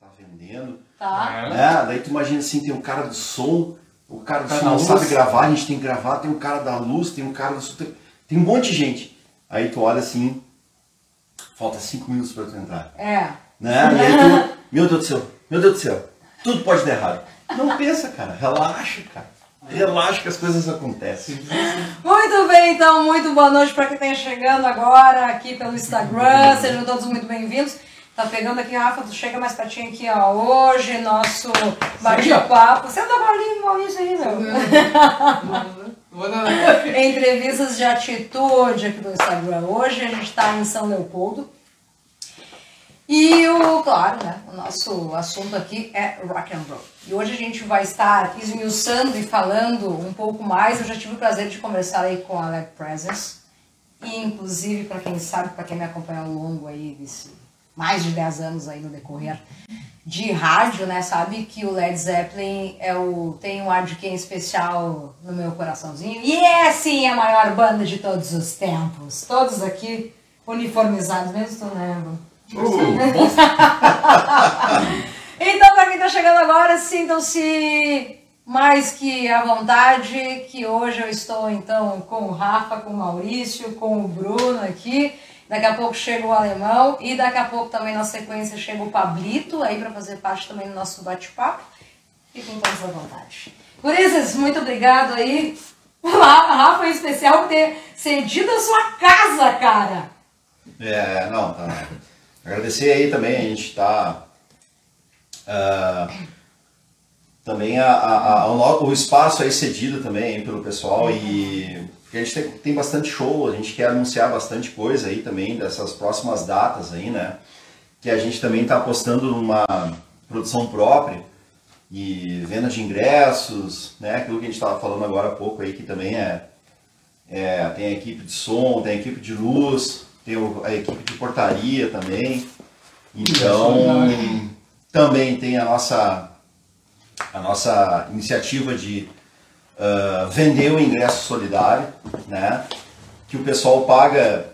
tá vendendo. Tá. Né? Daí tu imagina assim, tem o cara do som, o cara do Cara som da não luz. sabe gravar, a gente tem que gravar, tem o cara da luz, tem o cara do som, tem, tem um monte de gente. Aí tu olha assim, falta cinco minutos pra tu entrar. É. Né? E aí tu, meu Deus do céu, meu Deus do céu, tudo pode dar errado. Não pensa, cara, relaxa, cara. Relaxa que as coisas acontecem. Muito bem, então, muito boa noite para quem está chegando agora aqui pelo Instagram. Sejam todos muito bem-vindos. Tá pegando aqui, Rafa, tu chega mais pertinho aqui, ó. Hoje, nosso bate-papo. Você tá bolinho, Maurício aí, meu. Dar. Entrevistas de atitude aqui do Instagram. Hoje a gente está em São Leopoldo. E o, claro, né, o nosso assunto aqui é rock and roll. E hoje a gente vai estar esmiuçando e falando um pouco mais. Eu já tive o prazer de conversar aí com a Alec Presence. E inclusive, para quem sabe, para quem me acompanha ao longo aí desse mais de 10 anos aí no decorrer de rádio, né, sabe que o Led Zeppelin é o, tem um ar de quem especial no meu coraçãozinho. E é sim a maior banda de todos os tempos. Todos aqui uniformizados, mesmo tu, né, Evan? Então, para quem tá chegando agora, sintam-se mais que à vontade, que hoje eu estou então com o Rafa, com o Maurício, com o Bruno aqui. Daqui a pouco chega o alemão e daqui a pouco também na sequência chega o Pablito aí para fazer parte também do nosso bate-papo. Fiquem todos à vontade. Gurizes, muito obrigado aí. Rafa, em especial, por ter cedido a sua casa, cara. É, não, tá. Agradecer aí também, a gente tá. ah, também a, a- a- o espaço aí cedido também pelo pessoal e porque a gente tem, tem bastante show, a gente quer anunciar bastante coisa aí também dessas próximas datas aí, né? Que a gente também tá apostando numa produção própria e venda de ingressos, né? Aquilo que a gente estava falando agora há pouco aí que também é é, tem a equipe de som, tem a equipe de luz, tem a equipe de portaria também. Então, também tem a nossa, a nossa iniciativa de ah, vender o ingresso solidário, né? Que o pessoal paga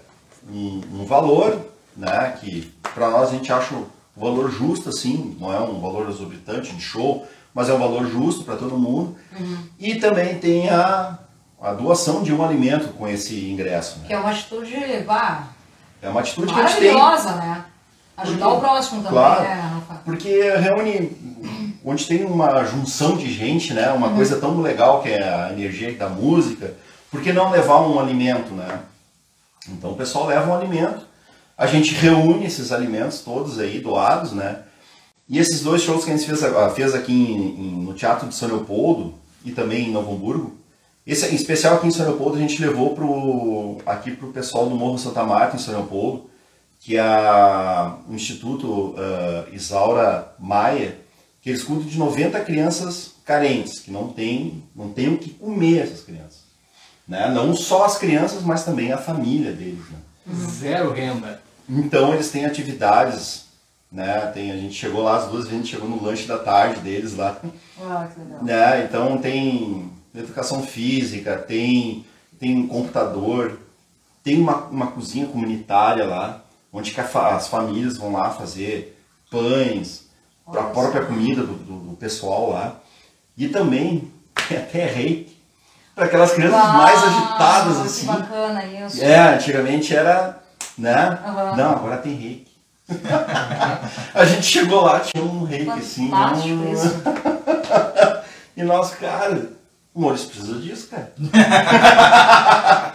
um, um valor, né? Que para nós a gente acha o valor justo, assim, não é um valor exorbitante de show, mas é um valor justo para todo mundo. E também tem a, a doação de um alimento com esse ingresso. Né? Que é uma atitude, É uma atitude que a gente tem. maravilhosa, né? Ajudar Porque- o próximo também, Claro. né, Rafa? Porque reúne, onde tem uma junção de gente, né? Uma coisa tão legal que é a energia da música, por que não levar um alimento, né? Então o pessoal leva um alimento, a gente reúne esses alimentos todos aí doados, né? E esses dois shows que a gente fez, fez aqui em- em- no Teatro de São Leopoldo e também em Novo Hamburgo, esse em especial aqui em São Leopoldo a gente levou pro, aqui pro pessoal do Morro Santa Marta em São Leopoldo, que é a- o Instituto ah, Isaura Maia, que eles cuidam de 90 crianças carentes, que não tem, não tem o que comer essas crianças. Né? Não só as crianças, mas também a família deles. Né? Zero renda. Então eles têm atividades, né? Tem, a gente chegou lá, as duas vezes a gente chegou no lanche da tarde deles lá. Ah, que legal. Né? Então tem educação física, tem, tem computador, tem uma, uma cozinha comunitária lá, onde que a fa- as famílias vão lá fazer pães, para a própria comida do, do- do pessoal lá. E também tem até reiki, para aquelas crianças mais Uau, agitadas que assim. bacana isso. É, antigamente era, né? Aham. Não, agora tem reiki. a gente chegou lá, tinha um reiki assim. Fantástico um- isso. E nós, cara, o Maurício precisa disso, cara.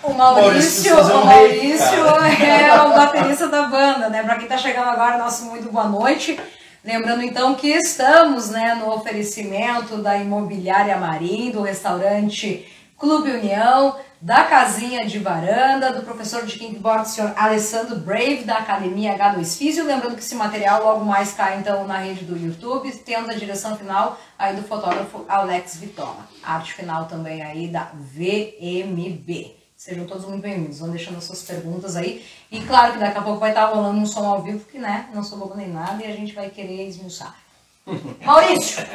O Maurício, um o Maurício cara. é o baterista da banda, né? Pra quem tá chegando agora, nosso muito boa noite. Lembrando então que estamos né, no oferecimento da Imobiliária Marim, do restaurante Clube União, da Casinha de Varanda, do professor de kickbox, senhor Alessandro Brave, da Academia H2 Físio. Lembrando que esse material logo mais cai então na rede do YouTube, tendo a direção final aí do fotógrafo Alex Vitola. Arte final também aí da VMB. Sejam todos muito bem-vindos. Vão deixando as suas perguntas aí. E claro que daqui a pouco vai estar rolando um som ao vivo, que né, não sou bobo nem nada, e a gente vai querer esmiuçar. Maurício!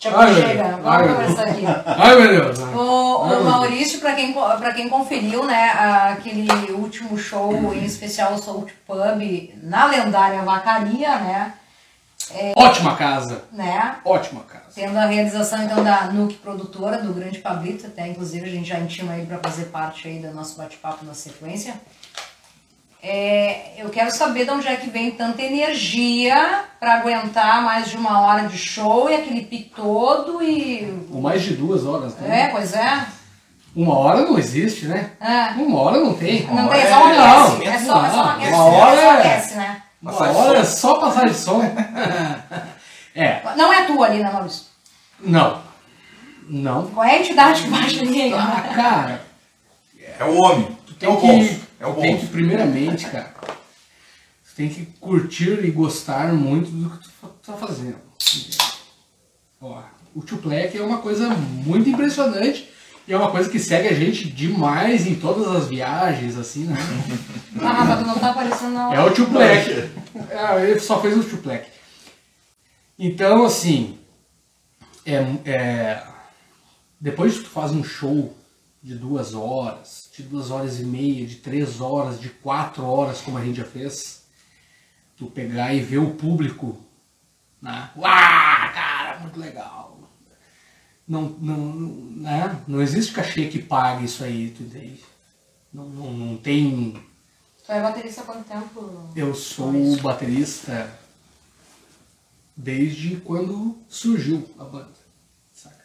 Chega, Ai, meu chega. Deus. Ai, Vamos começar aqui. Ai, meu Deus. ai. O, o Maurício, para quem, pra quem conferiu, né, aquele último show, em especial o Soul Pub, na lendária Vacaria, né, Ótima casa. né? Ótima casa. Tendo a realização então da Nuke Produtora, do Grande Pablito, até inclusive a gente já intima ele para fazer parte aí do nosso bate-papo na sequência. É, eu quero saber de onde é que vem tanta energia para aguentar mais de uma hora de show e aquele pique todo e. Ou mais de duas horas, né? É, pois é. Uma hora não existe, né? É. Uma hora não tem. Não tem, é só um aquece. aquecimento, É só, é só um não. aquece, Uma hora é só é- aquece, né? Uma hora é som. só passar de som. é, Não é tua ali, né, Maurício? não. Não. Qual é a entidade que baixa ali? Ah, cara, É o homem. tu É tem o que, bolso. É o tu tem que bolso. primeiramente, cara, tu tem que curtir e gostar muito do que tu tá fazendo. Ó, o Tuplec é uma coisa muito impressionante e é uma coisa que segue a gente demais em todas as viagens, assim, né? Ah, tu não tá aparecendo. É o Tuplec. É, ele só fez o Tuplec. Então, assim, é, é, depois que tu faz um show de duas horas, de duas horas e meia, de três horas, de quatro horas, como a gente já fez, tu pegar e ver o público, né? Uau, cara, muito legal. Não, não, né? não existe cachê que pague isso aí, tu entende? Não, não, não tem Tu é baterista há quanto tempo? eu sou baterista desde quando surgiu a banda, saca?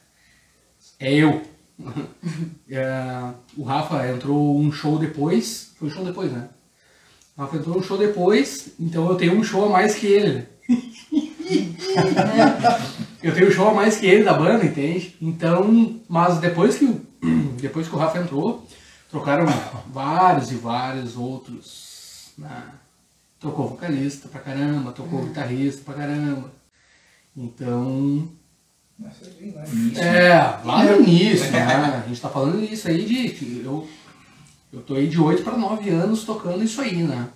É eu. É, o Rafa entrou um show depois, foi um show depois, né? O Rafa entrou um show depois, então eu tenho um show a mais que ele. eu tenho show a mais que ele da banda, entende? Então, mas depois que, o- depois que o Rafa entrou, trocaram vários e vários outros. Né? Trocou vocalista pra caramba, trocou guitarrista pra caramba. Então, lá no início, é, lá no início, né? A gente tá falando isso aí de. que Eu, eu tô aí de 8 para 9 anos tocando isso aí, né?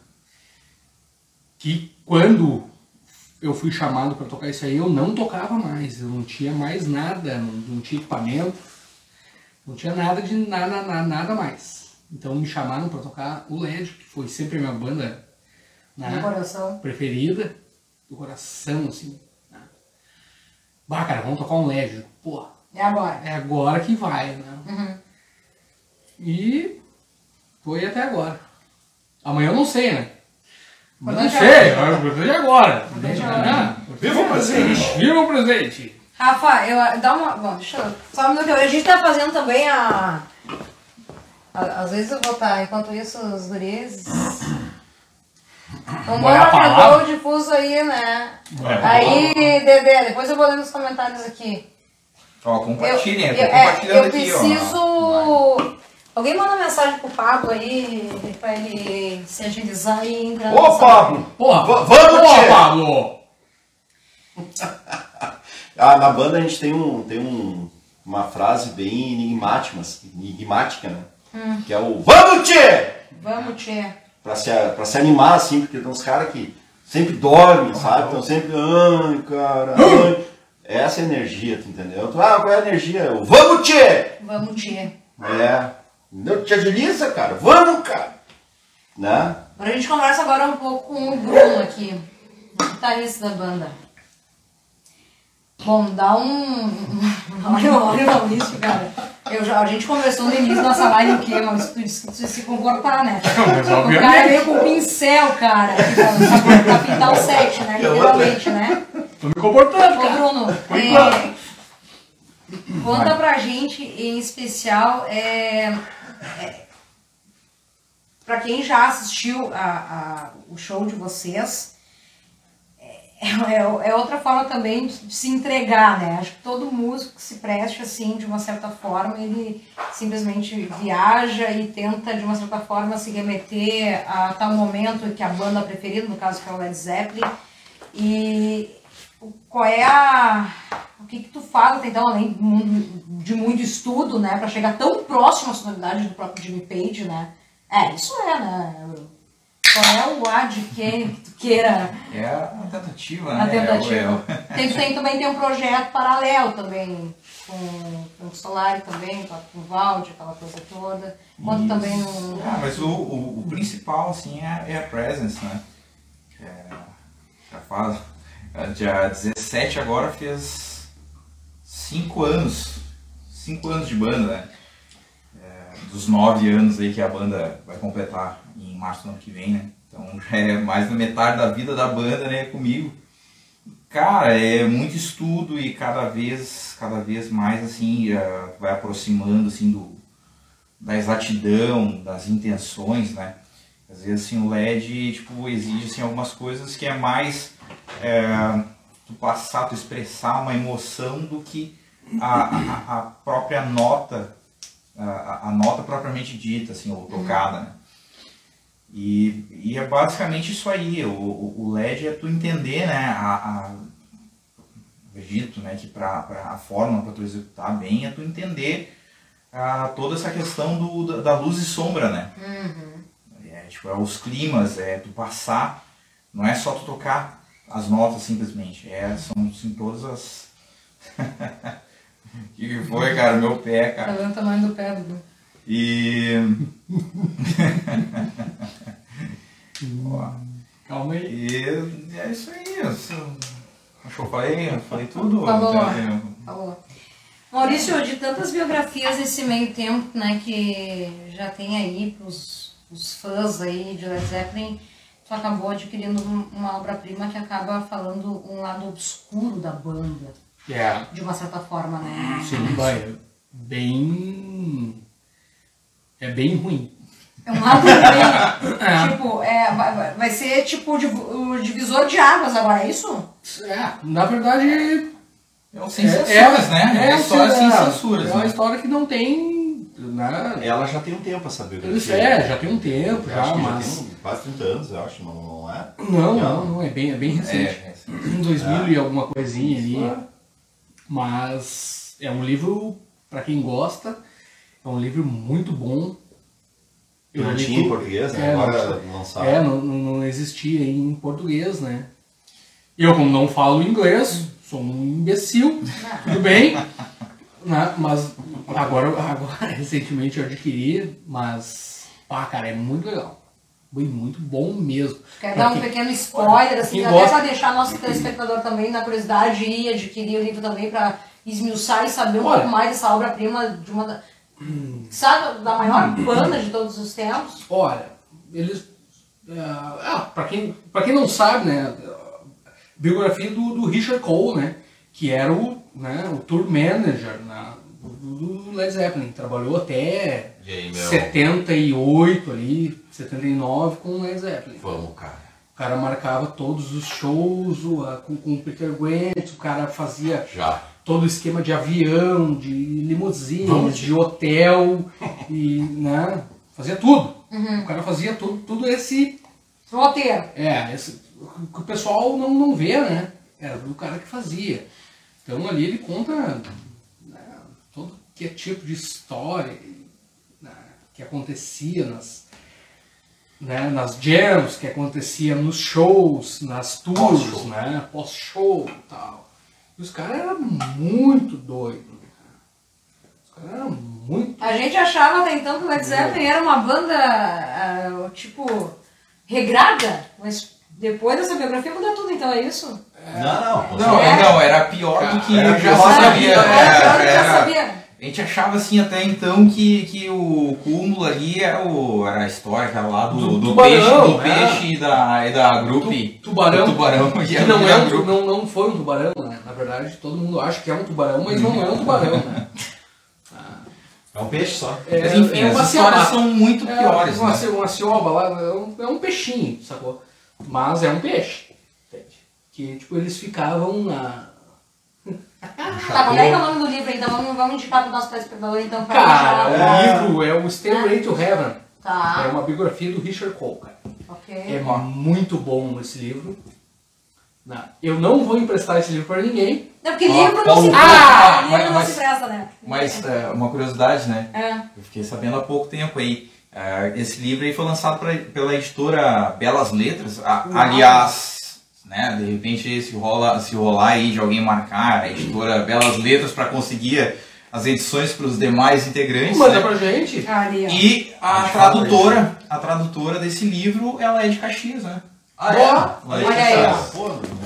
Que quando eu fui chamado para tocar isso aí, eu não tocava mais. Eu não tinha mais nada, não, não tinha equipamento, não tinha nada de nada, nada, nada mais. Então me chamaram para tocar o LED, que foi sempre a minha banda né? Preferida, do coração, assim. Né? Bah, cara, vamos tocar um LED. Pô, É agora. é agora que vai, né? Uhum. E foi até agora. Amanhã eu não sei, né? Mas não sei, é o importante é agora. Viva o presente! Viva o presente! Rafa, eu dá uma. Bom, deixa eu. Só um minuto. A gente tá fazendo também a. a- às vezes eu vou estar, enquanto isso, os guris. Um Vai a monte palavra. de difuso aí, né? Aí, Dedé, depois eu vou ler nos comentários aqui. Ó, compartilhem, eu, eu é, eu aqui, ó. preciso. Alguém manda mensagem pro Pablo aí, pra ele se agilizar e entrar Ô, Pablo! Porra! Va- vamos, Porra! Pablo! Ah, na banda a gente tem, um, tem um, uma frase bem enigmática, enigmática né? Hum. Que é o Vamos, tchê! Vamos, Tchê. Pra se, pra se animar, assim, porque tem uns caras que sempre dormem, sabe? Estão sempre, ai, cara, ai. Essa é a energia, tu entendeu? Ah, qual é a energia? O Vamos, tchê! Vamos, Tchê. É. Não te agiliza, cara. Vamos, cara. Né? Agora a gente conversa agora um pouco com o Bruno aqui, o guitarrista da banda. Bom, dá um. Olha, olha o Maurício, cara. Eu já, a gente conversou no início da nossa live o quê? Maurício, tu disse que se comportar, né? mas o cara veio com pincel, cara, pra, pra pintar o set, né? Literalmente, né? Tô me comportando, Ô, cara. Bruno, Por é, conta pra gente, em especial, é, é, pra quem já assistiu a, a- o show de vocês, é, é- é outra forma também de se entregar, né? Acho que todo músico que se preste assim, de uma certa forma, ele simplesmente viaja e tenta, de uma certa forma, se remeter a tal momento que a banda preferida, no caso que é o Led Zeppelin, e qual é a. O que, que tu faz até então, além de mu- de muito estudo, né? Pra chegar tão próximo à sonoridade do próprio Jimmy Page, né? É, isso é, né? Qual é o A de quem que tu queira É a tentativa, a né? tentativa? É Tem, tem, também tem um projeto paralelo também, com, com o Solari também, com com o Valde, aquela coisa toda. Quanto Isso. também um. Ah, mas o, o, o principal, assim, é, é a presence, né? É, já faz, É, Dia 17 agora fez 5 anos. 5 anos de banda, né? É, dos 9 anos aí que a banda vai completar em março do ano que vem, né? Então já é mais da metade da vida da banda, né, comigo. Cara, é muito estudo e cada vez, cada vez mais assim, vai aproximando assim do da exatidão, das intenções, né? Às vezes assim, o LED tipo, exige assim, algumas coisas que é mais é, tu passar, tu expressar uma emoção do que a, a, a própria nota, a, a nota propriamente dita, assim, ou tocada, né? E, e é basicamente isso aí, o, o LED é tu entender, né, a, acredito, né, que para a forma para tu executar bem é tu entender ah, toda essa questão do, da, da luz e sombra, né? É, tipo, é os climas, é tu passar, não é só tu tocar as notas simplesmente, é, são assim, todas as... O que, foi, cara? Meu pé, Tá cara. vendo o tamanho do pé, Dudu? E... Ó, Calma aí. e é isso aí. Acho que eu falei, eu falei tudo. Falou. Então, Falou. Maurício, de tantas biografias nesse meio tempo, né, que já tem aí pros, os fãs aí de Led Zeppelin, tu acabou adquirindo um- uma obra-prima que acaba falando um lado obscuro da banda, É, de uma certa forma, né? sim, vai. é Bem. É bem ruim. É um lado bem, tipo, é, vai, ser tipo o div- o divisor de águas agora, é isso? É, na verdade. É um sem censuras, né? É, é, história sem é, censuras. É uma né? história que não tem. Né? Ela já tem um tempo essa biografia. Isso é, já tem um tempo, já, que mas. já tem quase 30 anos, eu acho, não, não é? Não, não, não, é bem, é bem recente. É, é, sim. Em 2000 e alguma coisinha ali. Mas é um livro, pra quem gosta, é um livro muito bom. Eu Não tinha em tu- português, né? É, Agora não- lançaram. É, não, não, não existia em português, né? Eu, como não falo inglês, sou um imbecil, tudo bem. Né? Mas agora, agora, recentemente eu adquiri, mas, pá, cara, é muito legal. Foi muito bom mesmo. Quer Pra dar um quem- pequeno spoiler, assim, até gosta- pra deixar nosso telespectador também na curiosidade e adquirir o livro também pra esmiuçar e saber um Olha. pouco mais dessa obra-prima de uma da, sabe, da maior banda de todos os tempos. Olha, eles. é, ah, pra quem, pra quem não sabe, né? Biografia do, do Richard Cole, né? Que era o, né, o tour manager na, do, Led Zeppelin. Trabalhou até E aí, meu? 78 ali, 79 com o Led Zeppelin. Vamos, cara. O cara marcava todos os shows o- a- com, com o Peter Grant, o cara fazia Já. todo o esquema de avião, de limusine, Vamos. de hotel, e, né, fazia tudo. O cara fazia tudo, tudo esse, Roteiro. é, esse, o que o pessoal não, não vê, né, era do cara que fazia. Então ali ele conta né, todo que é tipo de história né, que acontecia nas, né, nas jams, que acontecia nos shows, nas tours, Pós-show. né, pós-show e tal. E os caras eram muito doidos. né? Os caras eram muito. A gente achava até então que o Led Zeppelin era uma banda, ah, tipo, regrada, mas depois dessa biografia mudou tudo, então é isso? Não, não. Não, É. não, era pior do que Era eu já pior. sabia. Era era- pior do que já era- sabia. A gente achava assim até então que, que o cúmulo ali era, o, era a história aquela lá do, Do do, tubarão, peixe, do é. peixe e da, e da grupe. Tu- tubarão. E Que não, é um, não, não foi um tubarão, né? Na verdade, todo mundo acha que é um tubarão, mas não é um tubarão, né? É um peixe só. É, Mas enfim, é uma as histórias são muito É, piores. uma, né? uma cioba lá, é um, é um peixinho, sacou? Mas é um peixe. Que, tipo, eles ficavam na... Tá, como é que é o nome do livro então? Vamos, vamos indicar pro nosso telespectador então pra Cara, deixar- o livro é o Stairway to Heaven. É Tá, uma biografia do Richard Cole, cara. ok. É muito bom esse livro. Não, Eu não vou emprestar esse livro pra ninguém. Não, porque Ó, livro não se Ah, presta, livro mas- não mas- se presta, né? Mas é, uma curiosidade, né? É. Eu fiquei sabendo há pouco tempo aí. É, esse livro aí foi lançado pra- pela editora Belas Letras. A- aliás, né, de repente se, rola, se rolar aí de alguém marcar a editora Belas Letras para conseguir as edições para os demais integrantes. Manda né? pra gente. E a tradutora, a tradutora desse livro, ela é de Caxias, né? Ah, Boa. é? Olha aí. ó.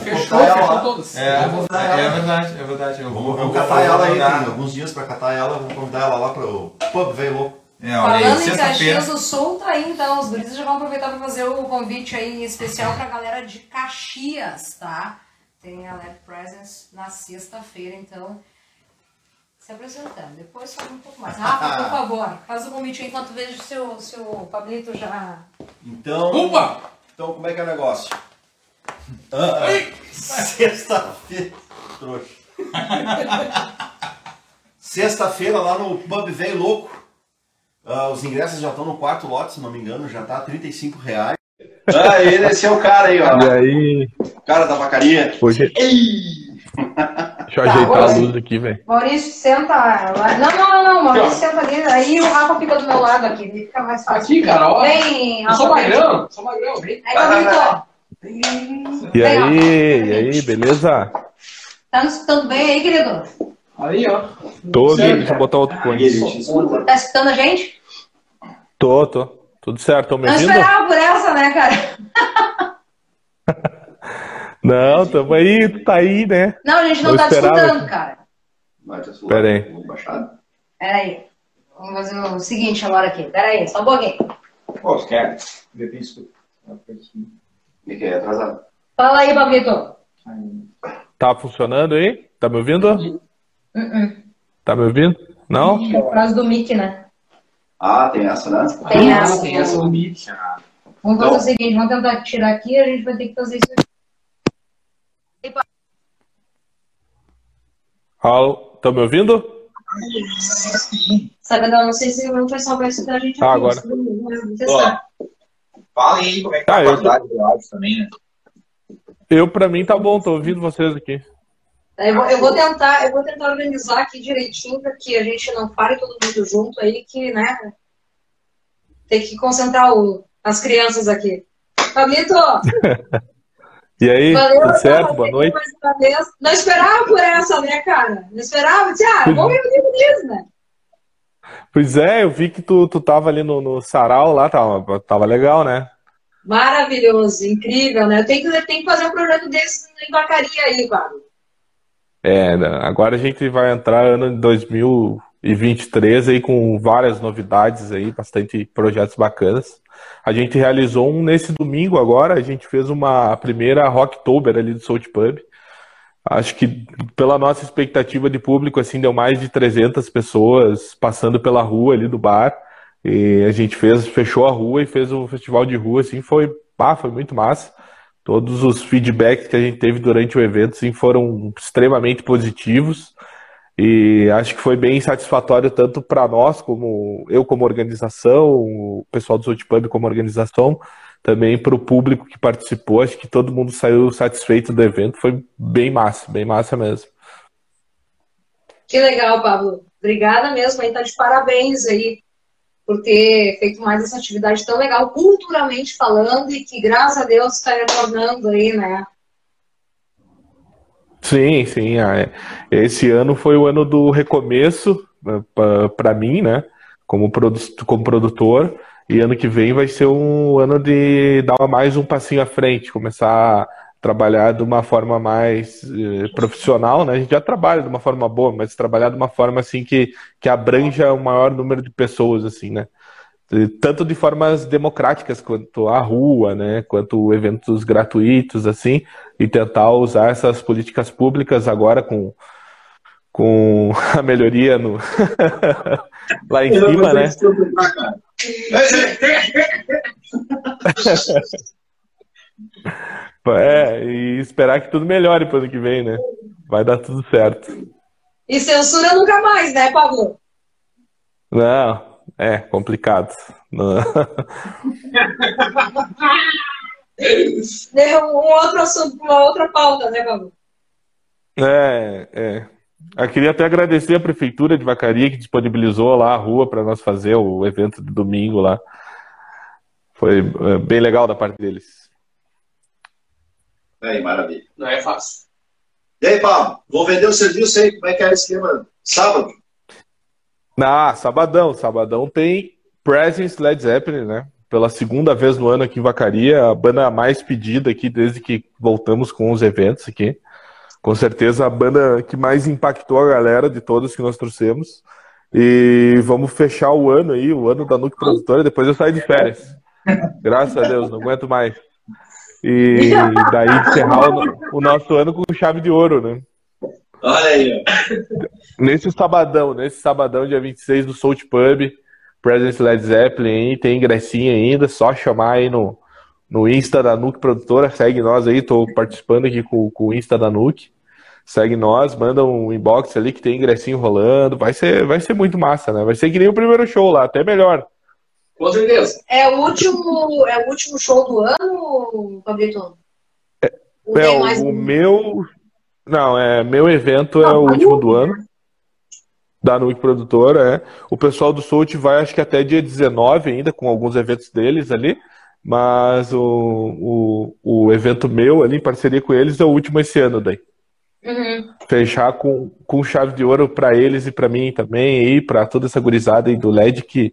Fechou, fechou lá. todas. É, é, ela. é verdade, é verdade. Eu Vamos, vou, vamos eu catar vou ela aí, tem alguns dias pra catar ela, vamos convidar ela lá pro pub velho louco. É, olha aí, Falando em sexta-feira. Caxias do Sul, tá aí então. Os gurizes já vão aproveitar para fazer o convite aí especial pra galera de Caxias, tá? Tem a Lab Presence na sexta-feira, então. Se apresentando. Depois fala um pouco mais. Rafa, por favor, faz o convite aí enquanto vejo se o, se o Pablito já. Então, Opa! então como é que é o negócio? Ah, Sexta-feira. Trouxa. Sexta-feira lá no Pub Velho Louco. Ah, os ingressos já estão no quarto lote, se não me engano, já tá a 35 reais. Ah, ele, esse é o cara aí, ó. E aí, O cara da vacaria. hoje. Deixa eu ajeitar agora a luz aqui, velho. Maurício, senta lá. Não, não, não, não. Maurício, senta ali. Aí o Rafa fica do meu lado aqui. Fica mais fácil. Aqui, cara, ó. Vem, Eu sou Rafa, vem. magrão, sou magrão, vem. Aí, Pablito. E aí, e aí, beleza? Tá nos escutando bem aí, querido? Aí, ó. Tô Sério, deixa eu botar outro fone. Tá escutando a gente? Tô, tô. Tudo certo, tão me Não ouvindo? esperava por essa, né, cara? Não, tamo aí, tu tá aí, né? Não, a gente não Eu tá te esperava. escutando, cara. Pera aí. Pera aí. Vamos fazer o seguinte agora aqui. Pera aí, só um pouquinho. Pô, os caras. De repente escuta. que é atrasado? Fala aí, Pablito. Tá funcionando aí? Tá me ouvindo? Tá me ouvindo? Não? Por causa do mic, né? Ah, tem essa, né? Tem Ah, essa. tem essa no Meet. Vamos fazer o seguinte, vamos tentar tirar aqui e a gente vai ter que fazer isso aqui. Alô, tá me ouvindo? Sabe, eu não sei se o pessoal vai escutar a gente Ah, agora. Falem aí como é que tá Ah, a eu- qualidade do áudio também, né? Eu, pra mim, tá bom, tô ouvindo vocês aqui. Eu vou, eu vou tentar, eu vou tentar organizar aqui direitinho para que a gente não fale todo mundo junto aí, que, né? Tem que concentrar o- as crianças aqui. Pablito, E aí, valeu tudo certo? Boa noite. Não esperava por essa, né, cara? Não esperava. Ah, vamos ver o disso, né? Pois é, eu vi que tu, tu tava ali no, no sarau lá, tava, tava legal, né? Maravilhoso, incrível, né? Eu tenho que, tenho que fazer um projeto desse em vacaria aí, Pablo. É, agora a gente vai entrar ano de 2023 aí com várias novidades aí, bastante projetos bacanas. A gente realizou um nesse domingo agora, a gente fez uma primeira Rocktober ali do Soul Pub. Acho que pela nossa expectativa de público, assim, deu mais de 300 pessoas passando pela rua ali do bar. E a gente fez, fechou a rua e fez o festival de rua, assim, foi, ah, foi muito massa. Todos os feedbacks que a gente teve durante o evento assim, foram extremamente positivos e acho que foi bem satisfatório tanto para nós, como eu como organização, o pessoal do South Pub como organização, também para o público que participou. Acho que todo mundo saiu satisfeito do evento. Foi bem massa, bem massa mesmo. Que legal, Pablo. Obrigada mesmo. Tá de parabéns aí por ter feito mais essa atividade tão legal, culturalmente falando, e que, graças a Deus, está retornando aí, né? Sim, sim. ah, é. Esse ano foi o ano do recomeço para mim, né? Como, produ como produtor. E ano que vem vai ser um ano de dar mais um passinho à frente, começar trabalhar de uma forma mais eh, profissional, né? A gente já trabalha de uma forma boa, mas trabalhar de uma forma assim que, que abranja o maior número de pessoas, assim, né? tanto de formas democráticas quanto a rua, né, quanto eventos gratuitos assim, e tentar usar essas políticas públicas agora com com a melhoria no lá em cima, né? É, e esperar que tudo melhore para o ano que vem, né? Vai dar tudo certo. E censura nunca mais, né, Pablo? Não, é complicado. Não. Um outro assunto, uma outra pauta, né, Pablo? É, é. Eu queria até agradecer a prefeitura de Vacaria que disponibilizou lá a rua para nós fazer o evento de domingo lá. Foi é, bem legal da parte deles. Aí, maravilha. Não é fácil. E aí, Pablo, vou vender o serviço aí, como é que é o esquema? Sábado? Ah, sabadão, sabadão tem Presence Led Zeppelin, né? pela segunda vez no ano aqui em Vacaria, a banda mais pedida aqui desde que voltamos com os eventos aqui. Com certeza a banda que mais impactou a galera de todas que nós trouxemos. E vamos fechar o ano aí, o ano da Nuke Produtora, depois eu saio de férias. Graças a Deus, não aguento mais. E daí encerrar o, o nosso ano com chave de ouro, né? Olha aí, ó. Nesse sabadão, nesse sabadão, dia 26 do Soul Pub, Presence Led Zeppelin, tem ingressinho ainda, só chamar aí no, no Insta da Nuke Produtora, segue nós aí, tô participando aqui com, com o Insta da Nuke. Segue nós, manda um inbox ali que tem ingressinho rolando. Vai ser, vai ser muito massa, né? Vai ser que nem o primeiro show lá, até melhor. Com certeza. É o último, é o último show do ano, Fabrício? Ou É, tem o, mais o meu. Não, é meu evento é Ah, o tá último do ano. Da Nuke Produtora, é. O pessoal do Soult vai acho que até dia 19 ainda, com alguns eventos deles ali. Mas o, o, o evento meu ali, em parceria com eles, é o último esse ano daí. Uhum. Fechar com, com chave de ouro pra eles e pra mim também, e pra toda essa gurizada aí do LED, que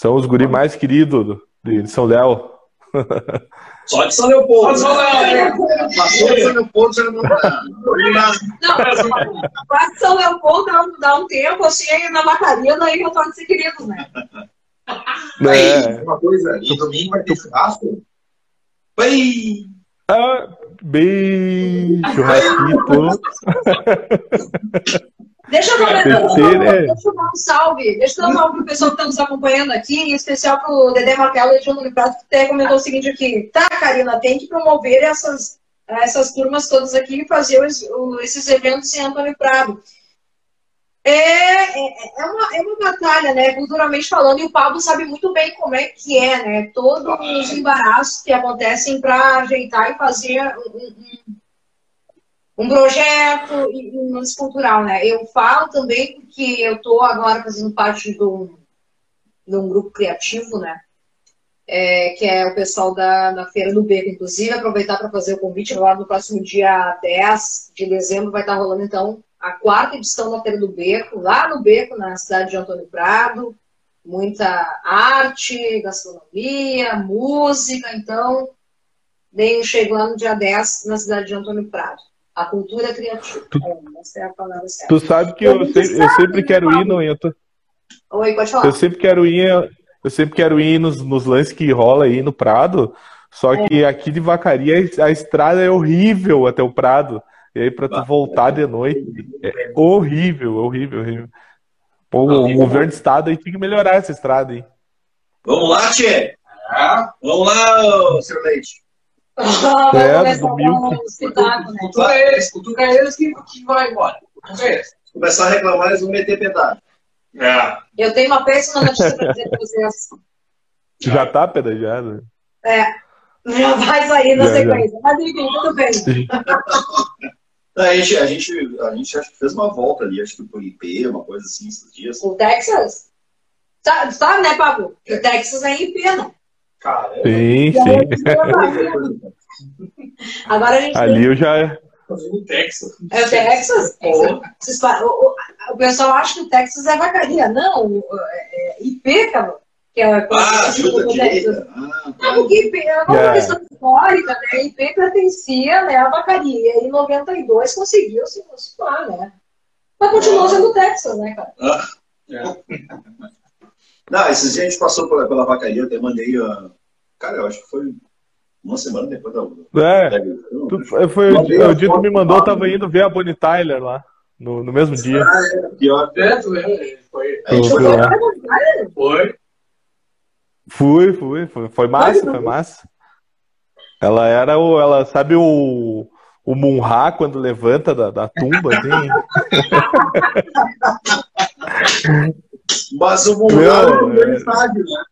são os guri mais queridos do- de São Léo. Só de São Leopoldo. Só de São Leopoldo. Passou de São Leopoldo, já não Não, quase São Leopoldo dá um, dá um tempo, assim, aí na vacaria, daí já pode ser queridos, né? É. Uma coisa, e domingo vai ter churrasco? Vai! Ah, bem churrasquito. Deixa eu dar, Terceiro, é. deixa eu dar um salve. Deixa eu dar um salve pro pessoal que está nos acompanhando aqui, em especial pro Dedé Martelo e João Prato, que até comentou o seguinte aqui. Tá, Karina, tem que promover essas, essas turmas todas aqui e fazer os- o- esses eventos em Antônio Prado. É, é, é uma, é uma batalha, né? Culturalmente falando, e o Pablo sabe muito bem como é que é, né? Todos os embaraços que acontecem para ajeitar e fazer um- um, um projeto e um lance cultural, né? Eu falo também porque eu estou agora fazendo parte de um, de um grupo criativo, né? É, que é o pessoal da, da Feira do Beco. Inclusive, aproveitar para fazer o convite agora no próximo dia 10 de dezembro vai estar rolando, então, a quarta edição da Feira do Beco, lá no Beco, na cidade de Antônio Prado. Muita arte, gastronomia, música, então, lá no dia 10 na cidade de Antônio Prado. A cultura criativa. É, essa é a palavra certa. Tu sabe que eu, se- eu sempre quero ir no. Eu, tô- Oi, pode falar. eu sempre quero ir. Eu sempre quero ir nos, nos lances que rola aí no Prado. Só que aqui de Vacaria a estrada é horrível até o Prado. E aí pra tu voltar de noite é horrível, horrível, horrível. Pô, o governo do estado aí tem que melhorar essa estrada aí. Vamos lá, Tchê! Vamos lá, seu Leite. Vamos É, começar do Milk. espetáculo, né? Cultura é eles, cultura é eles que, que vai embora. É eles. Se começar a reclamar, eles vão meter pedágio. É. Eu tenho uma péssima notícia para dizer para vocês. Já tá pedajado. É, já vai sair na Já, já. sequência. Mas enfim, tudo bem. A gente, a, gente, a gente acho que fez uma volta ali, acho que por IP, uma coisa assim, esses dias. O Texas. Sabe, sabe, né, Pablo? O Texas é em pena. Caramba. Sim, sim. Agora a gente Ali eu já. Texas. É o Texas? Fa- o, o- o pessoal acha que o Texas é vacaria. Não, é, é IP, cara. Que é Ah, ajuda a o direita. Ah, Não, tá. porque IP é uma É. questão histórica, né? IP pertencia né, à vacaria. E aí, em 92 conseguiu se constituir, né? Mas continua sendo o Texas, né, cara? Não, esses dias a gente passou pela, pela vacaria, eu até mandei. ah, cara, eu acho que foi uma semana depois da. É, da- tu- foi o, dia- o dia que tu me mandou, eu tava indo ver a Bonnie Tyler lá. No, no mesmo dia. Pior. É, tu lembra? Foi. A gente foi lá. Foi. Fui, fui, foi, foi massa, foi massa. Ela era o. Ela sabe o. O Munra quando levanta da, da tumba, assim. Mas o Meu, Mungado no primeiro é. estádio, né?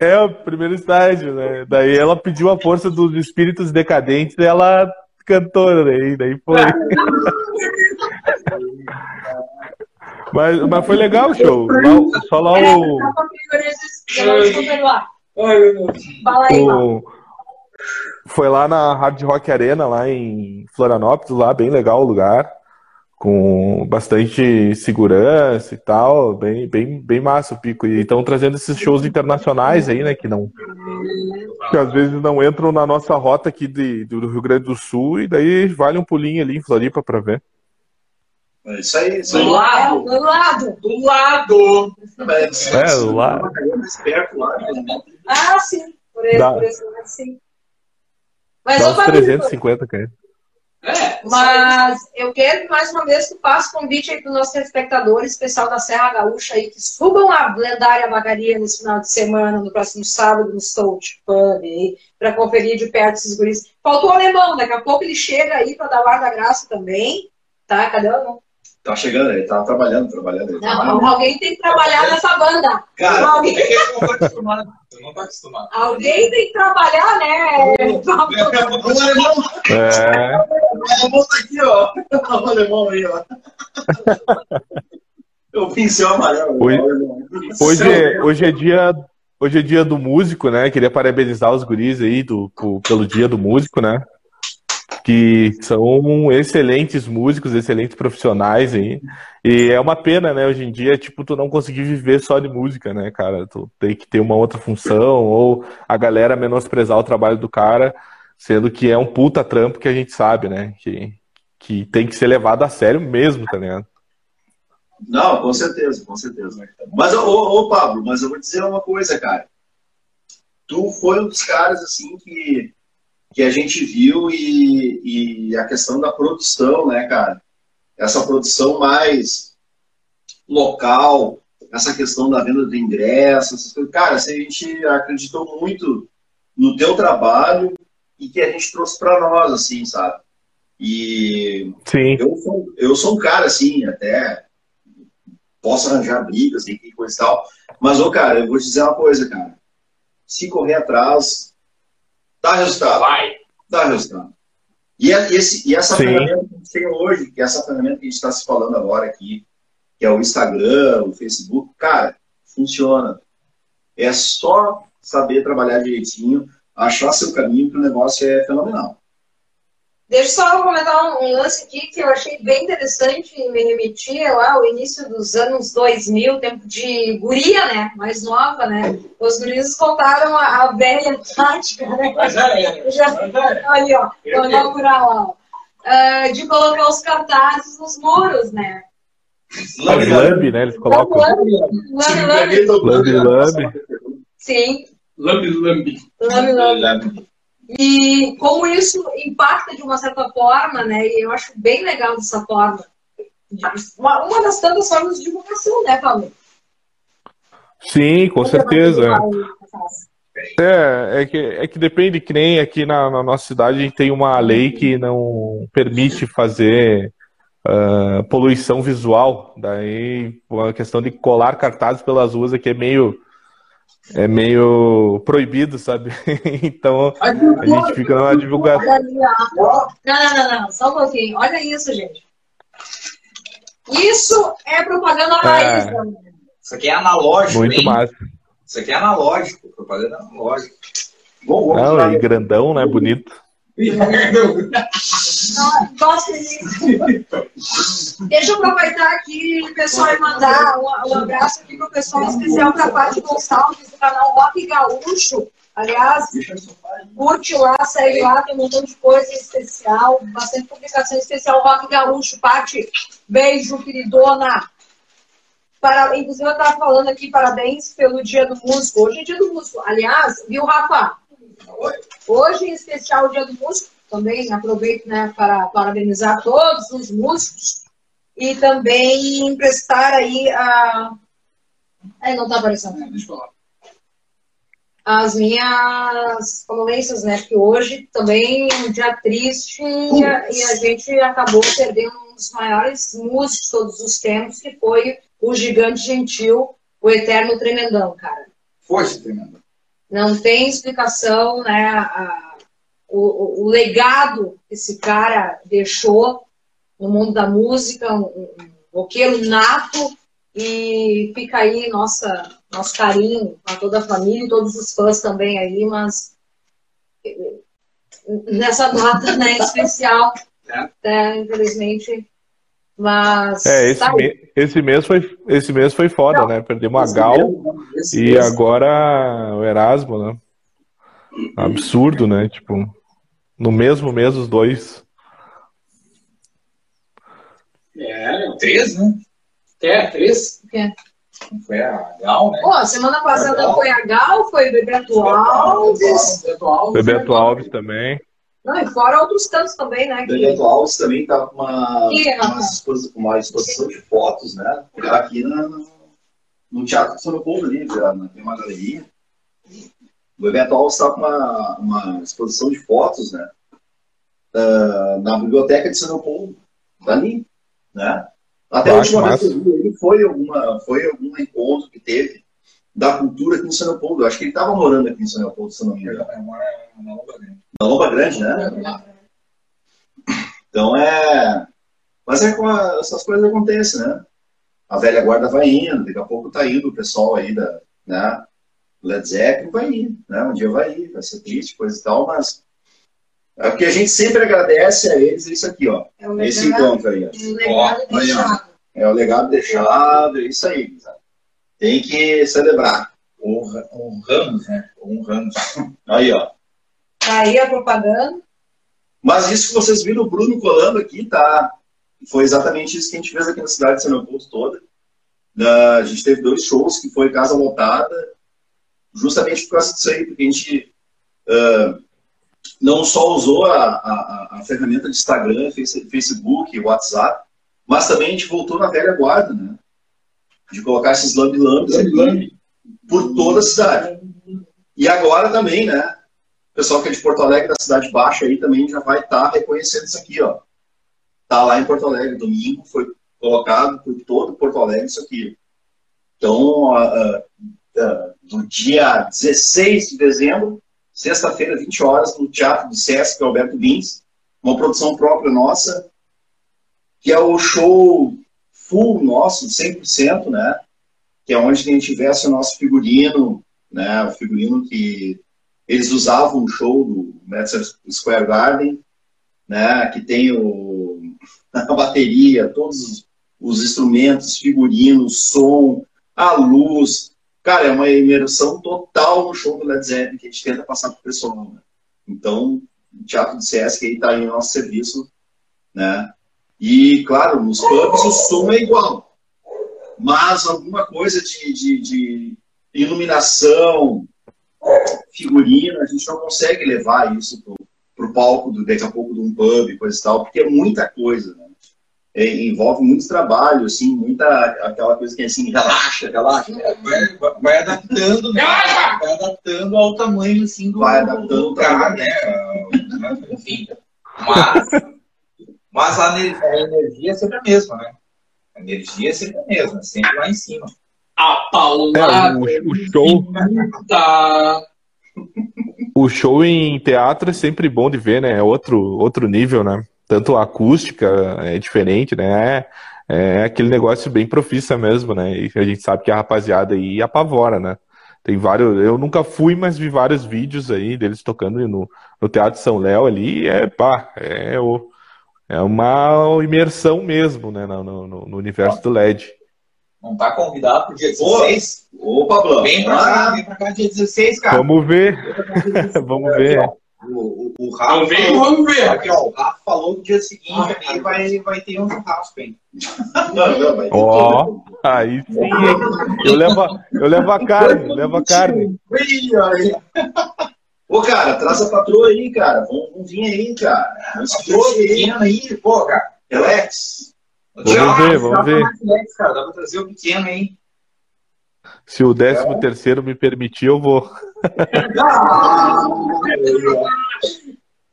É o primeiro estágio, né? Daí ela pediu a força dos espíritos decadentes e ela cantou, né? E daí foi. Mas, mas foi legal o show. Lá- só lá É, o. tá. O- Foi lá na Hard Rock Arena, lá em Florianópolis, lá, bem legal o lugar, com bastante segurança e tal, bem, bem, bem massa o pico. E estão trazendo esses shows internacionais aí, né, que não, que às vezes não entram na nossa rota aqui de, do Rio Grande do Sul e daí vale um pulinho ali em Floripa pra ver. É isso aí, isso aí. Do lado. Do lado. Do lado. É, mais perto lá. né? Ah, sim. Por por esse lado, sim. Mas, Dá uns Fabrício, 350, cara. É. Mas eu quero que mais uma vez tu faça convite aí para os nossos espectadores, especial da Serra Gaúcha aí, que subam a lendária Bagaria nesse final de semana, no próximo sábado, no Stout Pub aí, para conferir de perto esses guris. Faltou o alemão, daqui a pouco ele chega aí para dar o ar da graça também. Tá? Cadê o alemão? Tá chegando, ele tá trabalhando, trabalhando. Ele Não, trabalha. alguém tem que trabalhar nessa banda. Cara, alguém, É que eu não tô acostumado. Eu não tô acostumado. alguém tem que trabalhar, né? O alemão, É, o alemão tá aqui, ó. O alemão aí, ó. O pincel amarelo. Hoje- o alemão. hoje, é, hoje, é dia, hoje é dia do músico, né? Queria parabenizar os guris aí do, pelo dia do músico, né? Que são excelentes músicos, excelentes profissionais aí. E é uma pena, né? Hoje em dia, tipo, tu não conseguir viver só de música, né, cara? Tu tem que ter uma outra função, ou a galera menosprezar o trabalho do cara, sendo que é um puta trampo que a gente sabe, né? Que, que tem que ser levado a sério mesmo, tá ligado? Não, com certeza, com certeza. Mas, ô, ô, Pablo, mas eu vou dizer uma coisa, cara. Tu foi um dos caras, assim, que, que a gente viu e, e a questão da produção, né, cara? Essa produção mais local, essa questão da venda de ingressos. Cara, assim, a gente acreditou muito no teu trabalho e que a gente trouxe para nós, assim, sabe? E Sim. eu sou, eu sou um cara, assim, até posso arranjar brigas e que coisa e tal. Mas, ô, cara, eu vou te dizer uma coisa, cara. Se correr atrás, dá resultado. Vai. Dá resultado. E, é- esse, e essa Sim. ferramenta que a gente tem hoje, que é essa ferramenta que a gente está se falando agora aqui, que é o Instagram, o Facebook, cara, funciona. É só saber trabalhar direitinho, achar seu caminho, que o negócio é fenomenal. Deixa eu só comentar um, um lance aqui que eu achei bem interessante e me remetia lá ao início dos anos 2000, tempo de guria, né? Mais nova, né? Os guris contaram a, a velha tática, né? Mas já era. Já-. Ali, ó, vou inaugurar lá, ó. Ah, de colocar os cartazes nos muros, né? As lambe, né? Eles colocam. Lambe, lambe, Lambe, lambe. Sim, Lambe, lambe. lambe, lambe. E como isso impacta de uma certa forma, né? E eu acho bem legal dessa forma. Uma, uma das tantas formas de divulgação, né, Paulo? Sim, com certeza. É, é que, é que depende, que nem aqui na, na nossa cidade a gente tem uma lei que não permite fazer ah, poluição visual. Daí a questão de colar cartazes pelas ruas aqui é meio, é meio proibido, sabe? Então a gente fica na divulgação. Não, não, não, não, só um pouquinho. Olha isso, gente. Isso é propaganda raiz, É. Isso aqui é analógico, Muito hein? massa. Isso aqui é analógico, propaganda analógica. Bom, vamos Não, e grandão, né? Bonito. Gosto disso. Deixa eu aproveitar aqui, pessoal, e mandar um, um abraço aqui pro pessoal especial para a Paty Gonçalves do canal Rock Gaúcho. Aliás, curte lá, segue lá, tem um montão de coisa especial, bastante publicação especial Rock Gaúcho. Paty, beijo, queridona. Para, inclusive, eu estava falando aqui, parabéns pelo Dia do Músico. Hoje é Dia do Músico. Aliás, viu, Rafa? Hoje, em especial, o Dia do Músico, também aproveito né, para parabenizar todos os músicos e também emprestar aí a. Não está aparecendo. Falar. As minhas condolências, né? Porque hoje também é um dia triste e a, e a gente acabou perdendo um dos maiores músicos de todos os tempos, que foi o Gigante Gentil, o Eterno Tremendão, cara. Força tremenda. Não tem explicação, né? a- o, o- legado que esse cara deixou no mundo da música, um, um roqueiro nato, e fica aí nossa, nosso carinho a toda a família e todos os fãs também aí, mas eh, nessa data né, especial, É. né, infelizmente, mas É, esse, tá me- esse mês foi, esse mês foi foda, né? Perdemos a Gal e mesmo. agora o Erasmo, né? Absurdo, né? Tipo, no mesmo mês os dois. É, três, né? É, três. O quê? Foi a Gal, né? Pô, semana passada foi a Gal, foi o Bebeto Alves. Bebeto Alves. Bebeto Alves também. Não, e fora outros tantos também, né? Que... Bebeto Alves também tá com uma, Que, uma, exposição de fotos, né? Aqui na, no Teatro do São Paulo ali, né? tem uma galeria. O Bebeto Alves está com uma, uma exposição de fotos, né? Ah, na biblioteca de São Leopoldo, ali, né? Até a última vez que eu vi ele foi alguma foi algum encontro que teve da cultura aqui em São Leopoldo. Eu acho que ele estava morando aqui em São Leopoldo, se eu não me engano. É uma longa grande. Na Lomba Grande, né? Então é. Mas é com a- essas coisas acontecem, né? A velha guarda vai indo, daqui a pouco tá indo o pessoal aí da. Né? Led Zeppelin vai ir, né? Um dia vai ir, vai ser triste, coisa e tal, mas. O que a gente sempre agradece a eles é isso aqui, ó. É o Esse legado, encontro aí, ó. o legado Ó. É o legado deixado, é isso aí. sabe? Tem que celebrar. Honra- Honramos, né? Honramos. Aí, ó. Tá aí a propaganda. Mas isso que vocês viram o Bruno colando aqui, tá? Foi exatamente isso que a gente fez aqui na cidade de São Leopoldo toda. Da- a gente teve dois shows que foi casa lotada, justamente por causa disso aí, porque a gente ah, não só usou a, a- a ferramenta de Instagram, Face- Facebook, WhatsApp, mas também a gente voltou na velha guarda, né? De colocar esses lambi-lambis por toda a cidade. E agora também, né? O pessoal que é de Porto Alegre, da Cidade Baixa, aí também já vai estar reconhecendo isso aqui, ó. Tá lá em Porto Alegre, domingo, foi colocado por todo Porto Alegre isso aqui. Então, a- a- do dia 16 de dezembro, sexta-feira, 20 horas, no Teatro do Sesc Alberto Bins, uma produção própria nossa, que é o show full nosso, 100%, né? Que é onde a gente veste o nosso figurino, né? O figurino que eles usavam no show do Madison Square Garden, né? Que tem o, a bateria, todos os, os instrumentos, figurinos, som, a luz. Cara, é uma imersão total no show do Led Zeppelin que a gente tenta passar pro pessoal. Né? Então, o Teatro do Sesc aí tá no nosso serviço, né? E, claro, nos pubs o som é igual. Mas alguma coisa de, de, de iluminação, figurino, a gente não consegue levar isso pro, pro palco do, daqui a pouco de um pub, coisa e tal, porque é muita coisa, né? É, envolve muito trabalho, assim, muita aquela coisa que é assim, relaxa, relaxa. Vai, vai- vai adaptando, né? Vai adaptando ao tamanho, assim, do, Vai adaptando do o lugar, tamanho. né? Enfim. Mas, mas a, ne- a energia é sempre a mesma, né? A energia é sempre a mesma, sempre lá em cima. A É, paulada. o, o show, o show em teatro é sempre bom de ver, né? É outro, outro nível, né? Tanto a acústica é diferente, né? É, é aquele negócio bem profissa mesmo, né? E a gente sabe que a rapaziada aí apavora, né? Tem vários. Eu nunca fui, mas vi vários vídeos aí deles tocando no, no Teatro São Léo ali. e É, pá, é, o, é uma imersão mesmo, né? No, no, no universo do LED. Não tá convidado pro dia Ô, 16? Ô, Pablão, Vem pra cá, vem pra cá dia 16, cara. Vamos ver, vamos ver. O, o, o Rafa, Vamos ver, vamos ver. Aqui, ó, o Rafa falou no dia seguinte ali vai, vai ter um churrasco, hein? Não, não, vai ter Ó. tudo. Aí sim? Eu levo, a- eu levo a carne, levo a carne. Ô, cara, traz a patroa aí, cara. Vamos, vamos vir aí, cara. Vamos Patroa aí. pequeno aí, pô, cara. Relax. Vamos ver, vamos ver. relax, cara. Dá pra trazer o pequeno aí. Se o décimo terceiro me permitir, eu vou.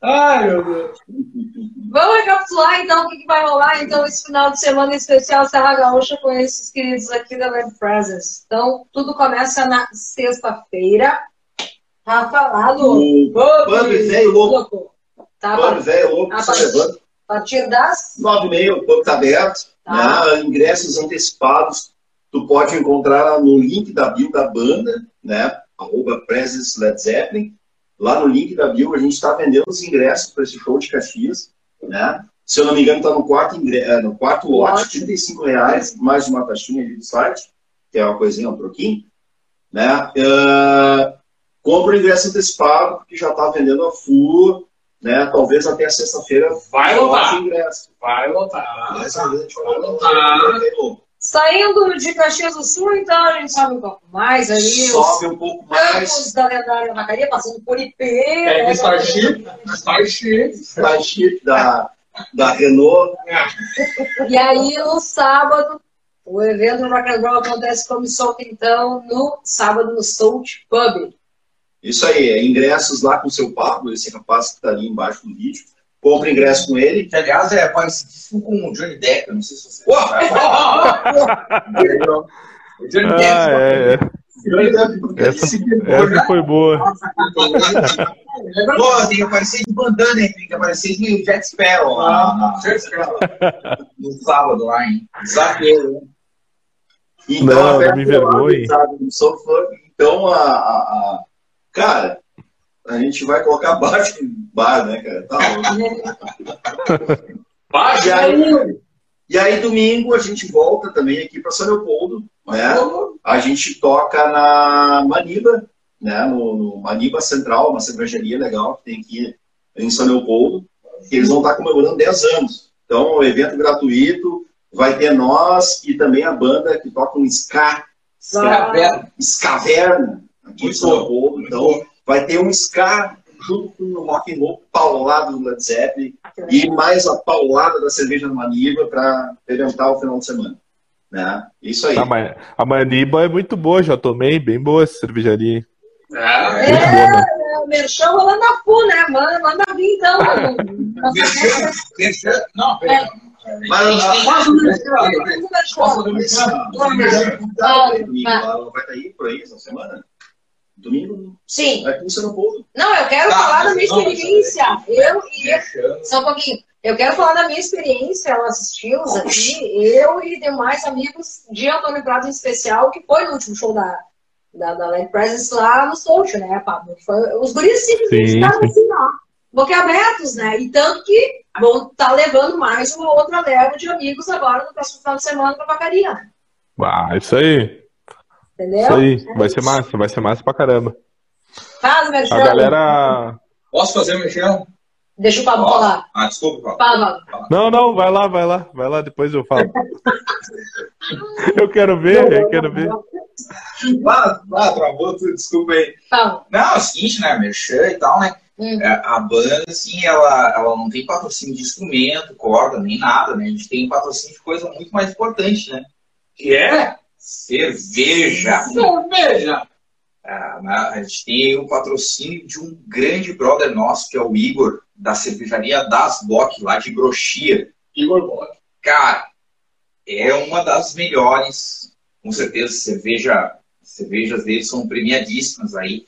Ai, meu Deus. Vamos recapitular então o que, vai rolar então esse final de semana especial Serra Gaúcha com esses queridos aqui da Web Presence. Então, tudo começa na sexta-feira. Rafa lá no O Pub Velho Louco. Tá, Pub Velho Louco, tá. levando. a partir das. Nove e meia, o pub tá aberto. Tá. Né? Ingressos antecipados. Tu pode encontrar no link da bio da banda, né? Arroba Presence Led Zeppelin. Lá no link da bio a gente está vendendo os ingressos para esse show de Caxias, né? Se eu não me engano, está no quarto, ingre... eh, no quarto lote. 35 reais, mais uma taxinha ali do site, que é uma coisinha, um troquinho, né? Ah, compra o ingresso antecipado, porque já está vendendo a full, né? Talvez até sexta-feira Vai lotar. o ingresso. Vai lotar. A gente vai lotar. Saindo de Caxias do Sul, então a gente sobe um pouco mais aí. Sobe um pouco mais. campos da lendária Macaria, passando por IP. Pega né? o Starship. Starship. Starship da, da Renault. E aí, no sábado, o evento no Rock and Roll acontece como solta, então, no sábado no Salt Pub. Isso aí, é ingressos lá com o seu Pablo, esse rapaz que está ali embaixo do vídeo. Compra ingresso com ele. Que, aliás, é parecidíssimo com o Johnny Depp. Não sei se você. Ó, ó, O Johnny Ah, Depp. é, é. Essa, essa foi boa. Pô, tem que aparecer de bandana, hein? Tem que aparecer de Jack Sparrow lá na- no sábado lá, hein? Exagero, hein? Então, Não, não me sabe, no Soul Funk. Então, a, a- a- cara, a gente vai colocar baixo em bar, né, cara? Tá louco. Baixa E aí, e aí, domingo, a gente volta também aqui para São Leopoldo, né? A gente toca na Maniba, né? No, no Maniba Central, uma cervejaria legal que tem aqui em São Leopoldo. que Eles vão estar comemorando 10 anos. Então, o evento gratuito, vai ter nós e também a banda que toca um ska, Vai. Scaverna, aqui em São Leopoldo. Então, vai ter um ska junto com o rock and roll paulado do Led Zeppelin e mais a paulada da cerveja Maniba para eventar o final de semana. Né? Isso aí. A, ma- a Maniba é muito boa, já tomei, bem boa essa cervejaria. É. Muito boa, né? É, o Merchan rolando a full, né? Manda, manda vir, então. Merchan, merchan. Não, peraí. Mas, Faz o merchan. Merchan? Ela vai estar aí por aí essa semana? Domingo Sim. aqui em São Leopoldo. Não, eu quero Tá, falar da minha não, experiência. Eu e. Só um pouquinho. Eu quero falar da minha experiência, nós assistimos aqui, eu e demais amigos de Antônio Prado em especial, que foi no último show da, da, da Led Presence lá no Soul, né, Pablo? Foi, os guris simplesmente Sim, estavam sim. assim, ó, boquiabertos, né? E tanto que vão estar levando mais uma outra leva de amigos agora no próximo final de semana pra Vacaria, né? Ah, isso aí. Entendeu? Isso aí. Vai ser massa, vai ser massa pra caramba. Faz, meu A galera. Posso fazer merchan? Deixa o Pablo falar. Ah, desculpa, Pablo. Não, não, vai lá, vai lá, vai lá, depois eu falo. Eu quero ver, eu quero ver. Ah, ah, travou tudo, desculpa aí. Fala. Não, é o seguinte, né? Merchan e tal, né? Hum. É, A banda, assim, ela, ela não tem patrocínio de instrumento, corda, nem nada, né? A gente tem patrocínio de coisa muito mais importante, né? Que é? Cerveja. Cerveja. Ah, a gente tem o patrocínio de um grande brother nosso, que é o Igor, da cervejaria Das Bock, lá de Brochia. Igor Bock. Cara, é uma das melhores, com certeza, cerveja, cervejas deles são premiadíssimas aí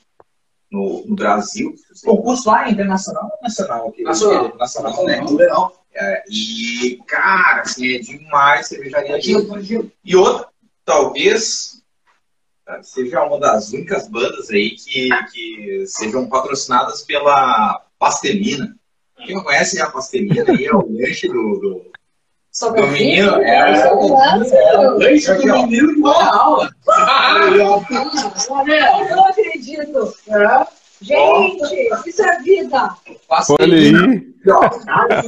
no, no Brasil. O concurso lá é internacional ou nacional? aqui? Nacional. Nacional, né? Legal. É, e, cara, assim, é demais cervejaria deles. E outra, talvez tá, seja uma das únicas bandas aí que, que sejam patrocinadas pela Pastelina. Quem não conhece a Pastelina aí é o lanche do, do, Sobre do menino. né? É, Sobre o. Leite do menino de boa aula. Eu não acredito. Gente, isso é vida. Olha aí.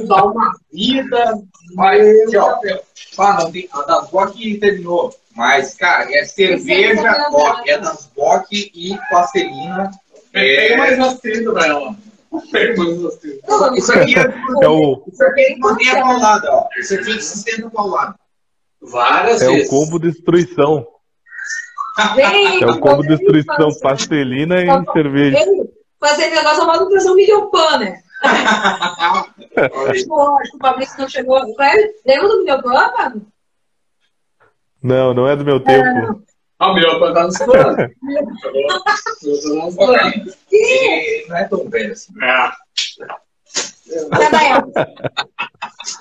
Dá uma vida. Mas, ó, ah, não tem, a das Bock terminou. Mas, cara, é cerveja, ó, é das Bock e Pastelina. Pega É, mais 30 pra ela. Pega mais umas 30. Não, isso aqui é, É o, isso aqui é mantém a paulada, ó. Isso aqui é que sustenta a paulada. Várias é o vezes. combo destruição. Gente, É o combo destruição, pastelina e cerveja. Fazer negócio chamado trazer um Miguelpan, né? Tipo, acho que o Fabrício não chegou. Lembra do Miguelpan, Pablo? Não, não é do meu tempo. Ah, pra nos planos. Meu, tá nos planos. Não é tão velho assim. Ah, Tá bem.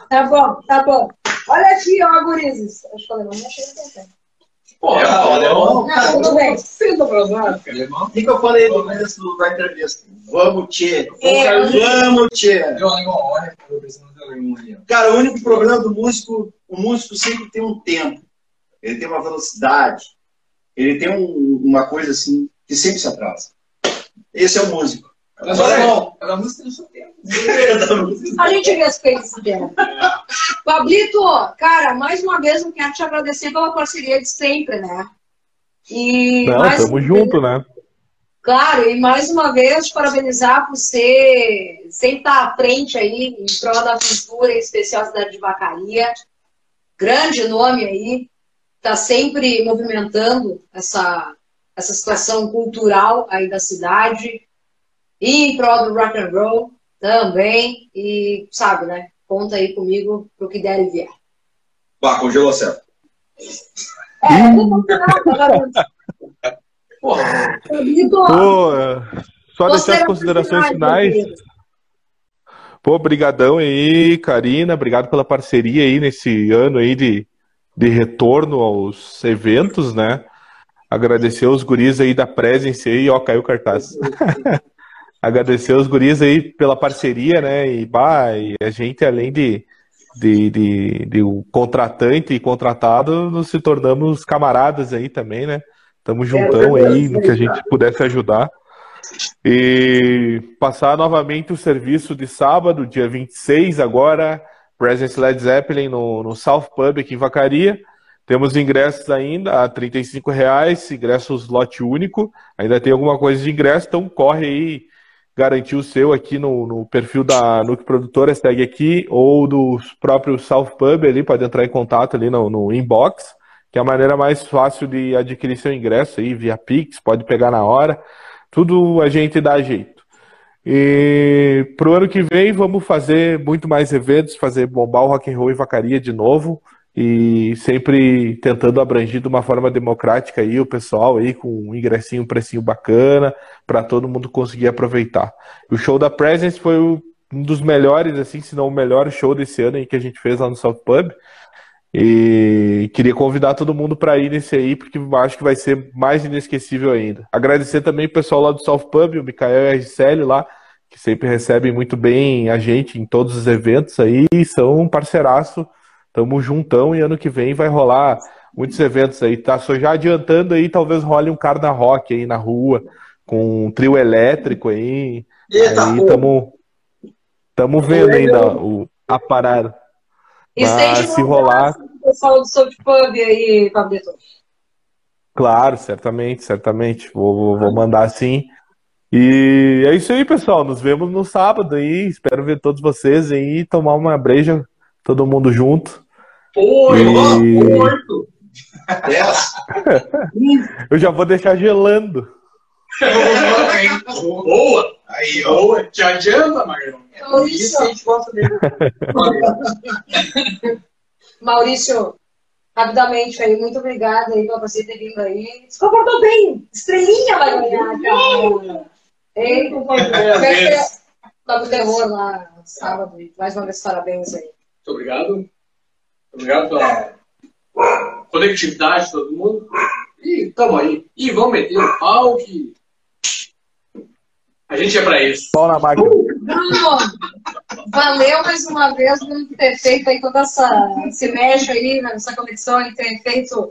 Tá bom, tá bom. Olha aqui, ó, gurizes. Acho que o alemão não chega a tempo. Pô, É, olha, Não, Não, tudo bem. Pra nós, cara. O que, eu falei no começo da entrevista? Vamos, tchê. É. Vamos, tchê. Alemão, alemão. Cara, o único problema do músico, o músico sempre tem um tempo, ele tem uma velocidade, ele tem um- uma coisa assim que sempre se atrasa. esse é o músico. Mas olha, Ela música no seu tempo. A gente respeita esse tempo. Pablito, cara, mais uma vez eu quero te agradecer pela parceria de sempre, né? E Não, mais tamo junto, né? Claro, e mais uma vez te parabenizar por ser sempre estar à frente aí em prol da cultura, em especial a cidade de Vacaria. Grande nome aí, está sempre movimentando essa, essa situação cultural aí da cidade. E em prol do rock and roll também. E sabe, né? Conta aí comigo pro que der e vier. Bah, congelou certo. É, não vou falar, vendo? Porra, Pô, só deixar as considerações finais. Pô, brigadão aí, Karina, obrigado pela parceria aí nesse ano aí de, de retorno aos eventos, né? Agradecer os guris aí da Presence aí, ó, caiu o cartaz. Agradecer os guris aí pela parceria, né? E, bah, e a gente, além de, de, de, de o contratante e contratado, nos se tornamos camaradas aí também, né? Estamos juntão aí no que a gente pudesse ajudar. E passar novamente o serviço de sábado, dia 26, agora, Presence Led Zeppelin no, no South Pub aqui em Vacaria. Temos ingressos ainda a 35 reais, ingressos lote único. Ainda tem alguma coisa de ingresso, então corre aí, garantir o seu aqui no, no perfil da Nuke Produtora, segue aqui, ou do próprio South Pub ali, pode entrar em contato ali no, no inbox, que é a maneira mais fácil de adquirir seu ingresso aí, via Pix, pode pegar na hora. Tudo a gente dá jeito. E pro ano que vem vamos fazer muito mais eventos, fazer bombar o rock and roll em Vacaria de novo e sempre tentando abranger de uma forma democrática aí o pessoal aí com um ingressinho, um precinho bacana para todo mundo conseguir aproveitar. O show da Presence foi um dos melhores, assim, se não o melhor show desse ano aí que a gente fez lá no South Pub. E queria convidar todo mundo para ir nesse aí, porque acho que vai ser mais inesquecível ainda. Agradecer também o pessoal lá do South Pub, o Mikael e a Gisele lá, que sempre recebem muito bem a gente em todos os eventos aí, são um parceiraço, tamo juntão e ano que vem vai rolar muitos eventos aí, tá? Só já adiantando aí, talvez role um Carna Rock aí na rua, com um trio elétrico aí, Eita, aí tamo, tamo vendo ainda o, a parada. E se rolar- pessoal do South Pub aí, Pablito. Claro, certamente, certamente. Vou, vou- vou mandar sim. E é isso aí, pessoal. Nos vemos no sábado aí. Espero ver todos vocês aí, tomar uma breja, todo mundo junto. Oi, E- oito. Dez. Eu já vou deixar gelando. Boa. Aí, ó. Boa. Te adianta, Magrão. Então, Isso que a gente gosta dele. Maurício, rapidamente aí, muito obrigada aí pra você ter vindo aí. Se comportou bem, estrelinha vai ganhar, cara. Hein? Toca o terror lá sábado. Mais uma vez, parabéns aí. Muito obrigado. Muito obrigado pela conectividade de todo mundo. E tamo aí. E vamos meter o pau que. A gente é pra isso. Pau na máquina. Bruno, valeu mais uma vez por ter feito aí toda essa. Se mexe aí nessa conexão e ter feito.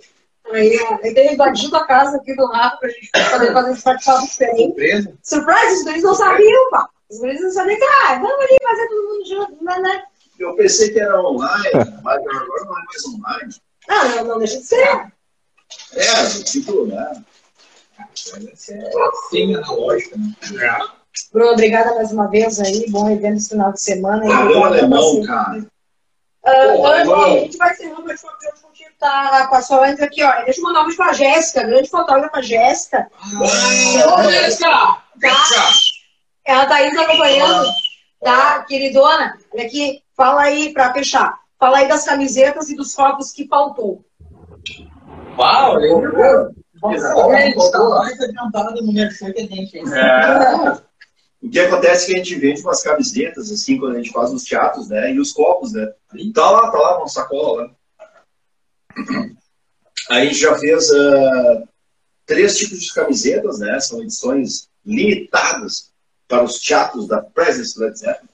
Aí, ter invadido a casa aqui do Rafa pra gente poder fazer esse bate-papo diferente. Surpresa. Surprise, os guris não sabiam, pá. Os guris não sabiam que, ah, vamos ali fazer todo mundo junto, né, né? Eu pensei que era online, mas agora não é mais online. Não, não, não deixa de ser. É, tipo, né? Né? Bruno, obrigada mais uma vez aí. Bom evento esse final de semana. Valeu, Obrigada alemão, cara. Ah, Pô, Ana, alemão. a gente vai encerrando o hoje contigo, tá? Com a aqui, ó. Deixa eu mandar um beijo pra Jéssica, grande fotógrafa Jéssica. Jéssica! Tá? Ela tá aí nos acompanhando, tá, queridona? Olha aqui, fala aí, pra fechar. Fala aí das camisetas e dos copos que faltou. Uau. Exatamente, está mais adiantado no merchan que a gente. hein? É. O que acontece é que a gente vende umas camisetas, assim, quando a gente faz os teatros, né? E os copos, né? E tá lá, tá lá, uma sacola lá. A gente já fez ah, três tipos de camisetas, né? São edições limitadas para os teatros da Presence Led Zeppelin.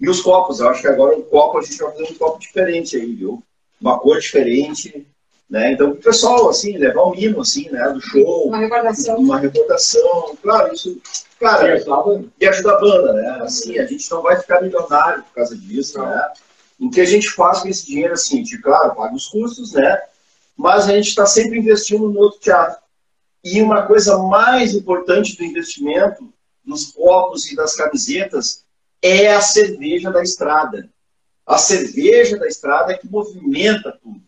E os copos, eu acho que agora o copo a gente vai fazer um copo diferente aí, viu? Uma cor diferente, Né? Então, o pessoal, assim, levar um mimo, assim, né, do show, Uma recordação. uma recordação, claro, isso, claro, e ajuda a banda, né? Assim, a gente não vai ficar milionário por causa disso, né? O que a gente faz com esse dinheiro, assim, de, claro, paga os custos, né? Mas a gente está sempre investindo no outro teatro. E uma coisa mais importante do investimento dos copos e das camisetas é a cerveja da estrada. A cerveja da estrada é que movimenta tudo.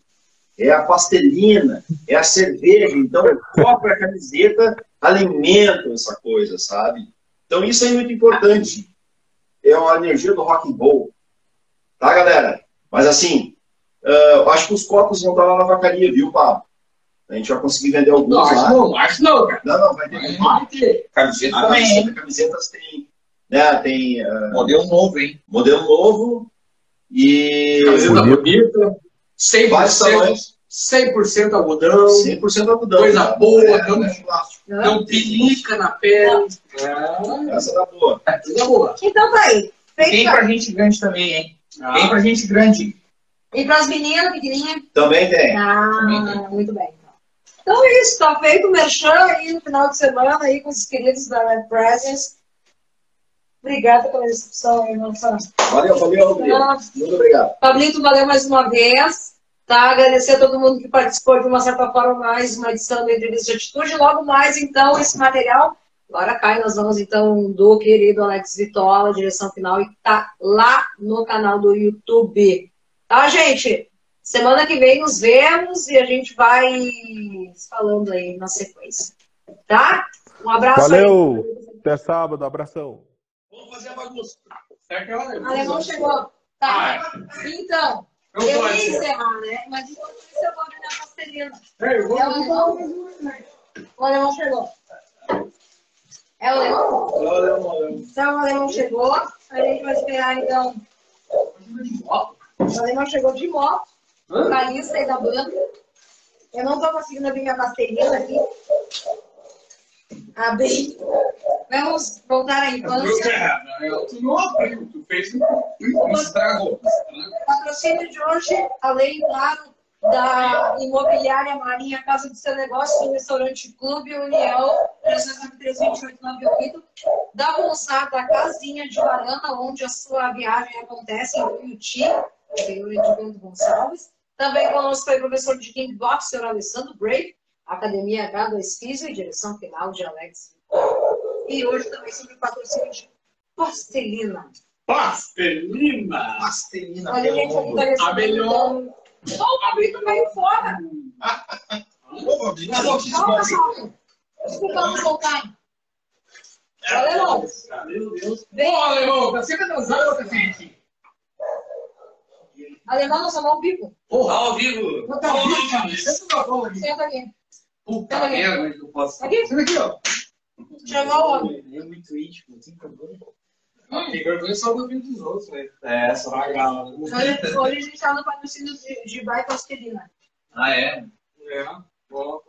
É a pastelina, é a cerveja. Então, o copo e a camiseta alimentam essa coisa, sabe? Então, isso é muito importante. É a energia do rock and roll. Tá, galera? Mas, assim, uh, eu acho que os copos vão estar lá na vacaria, viu, Pablo? A gente vai conseguir vender alguns Não, lá. acho não, acho não, cara. Não, não, vai ter. Vai ter. Camiseta A também, camiseta, camisetas tem, né, tem uh, Modelo novo, hein? modelo novo e Camiseta bonita, 100%, vários tamanhos, 100% algodão, 100% algodão. Coisa né? boa, é, não- não é plástico. não pinica na pele. É, Essa tá boa. coisa boa. Então tá aí. Tem Feito. pra gente grande também, hein? Ah, Tem pra gente grande. E pras meninas, pequenininhas? Também tem. Ah, muito bem. Então. então é isso, tá feito o merchan aí no final de semana aí com os queridos da Red Presence. Obrigada pela recepção aí, nossa. Valeu, valeu, Rodrigo. Muito obrigado. Pablito, valeu mais uma vez. Tá? Agradecer a todo mundo que participou de uma certa forma mais uma edição do Entrevista de Atitude. Logo mais, então, esse material. Agora cai nas mãos, então, do querido Alex Vitola, direção final, e tá lá no canal do YouTube. Tá, gente? Semana que vem nos vemos e a gente vai falando aí na sequência. Tá? Um abraço Valeu! aí. Até sábado, abração. Vamos fazer a bagunça. é aquela O alemão chegou. Tá. Então, Eu eu vou encerrar, né? Mas enquanto isso, eu vou abrir minha pastelina. É, eu vou- É o alemão. O alemão chegou. É o alemão? Valeu, valeu. Então o alemão chegou. A gente vai esperar então. O alemão chegou de moto. Vocalista aí da banda. Eu não tô conseguindo abrir minha pastelina aqui. Abri. Vamos voltar à infância. É, Tu não abriu, tu fez um estragou. Patrocínio de hoje, além, claro, da imobiliária Marinha Casa do Seu Negócio, do restaurante Clube União, 393-2898, da Casinha de Varanda, onde a sua viagem acontece, em Uiuti, interior de Bento Gonçalves. Também conosco foi o professor de Kickbox, senhor Alessandro Brave, Academia H2 Físio e direção final de Alex. E hoje também sobre o patrocínio de Pastelina. Pastelina! Pastelina Olha, gente, A melhor. Não, o Pablito veio fora. Calma, calma. Desculpa voltar. Alemão, Meu Deus. vem. Ô, alemão, tá sempre atrasado, cacete. Alemão, nós somos ao vivo. Porra, ao vivo. Não tá ao vivo, cara. Senta na bola aqui. Senta aqui. Puta merda, que eu posso. Aqui. Senta aqui, ó. Chegou o homem. É muito íntimo, assim, problema. Ah, Tem vergonha só do vídeo dos outros, velho. É, só Pagar. Hoje, hoje a gente tá no patrocínio de, de Bai Pastelina. Ah, é? É. Boa.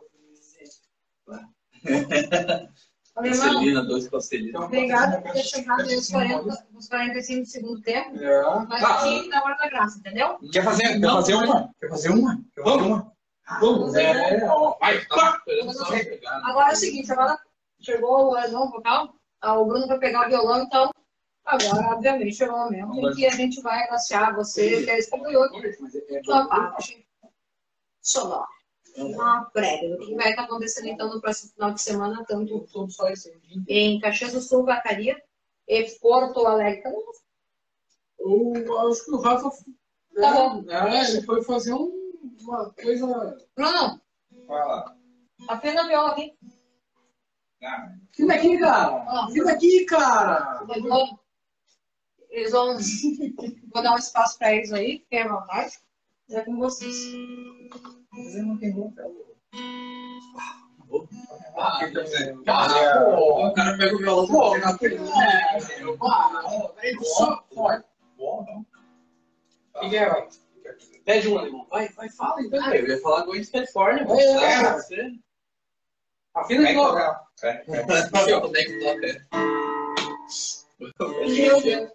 Alemão, Pastelina, dois pastelinas. obrigado por ter chegado nos 40, nos 45 do segundo tempo. É. Mas Tá. aqui na hora da graça, entendeu? Quer fazer, quer fazer uma? Quer fazer uma? Quer fazer uma? Vamos. É, ó. Vai, tá. Agora é o seguinte, agora chegou o alemão vocal, ah, o Bruno vai pegar o violão, então agora, obviamente, chegou o momento em que a gente vai agraciar você, que é Mas é- é sua parte sonora. Uma prévia do que vai estar acontecendo então no próximo final de semana, tanto esse em Caxias do Sul, Vacaria, e Porto Alegre. Eu acho que o Rafa. Tá bom. É, ele foi fazer um- uma coisa. Bruno, Fala. afina a viola aqui. Fica aqui, cara! Fica aqui, cara! eu vou- Eles vão. Vou dar um espaço para eles aí, fiquem à vontade. É com vocês. Fazer uma pergunta. Cara, pô, O cara pega o violão Pô, e Pede um alemão. Vai, vai, fala então. Ah, eu ia falar Gwen Stefani, mas mas é. você. Afina de novo. É, é. Eu. Meu Deus.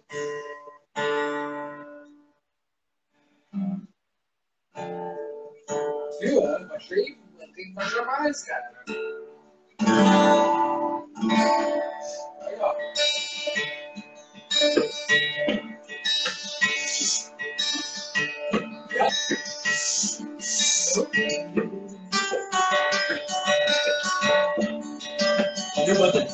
Viu? Baixei, tem que baixar mais, cara. Aí, ó. Your button.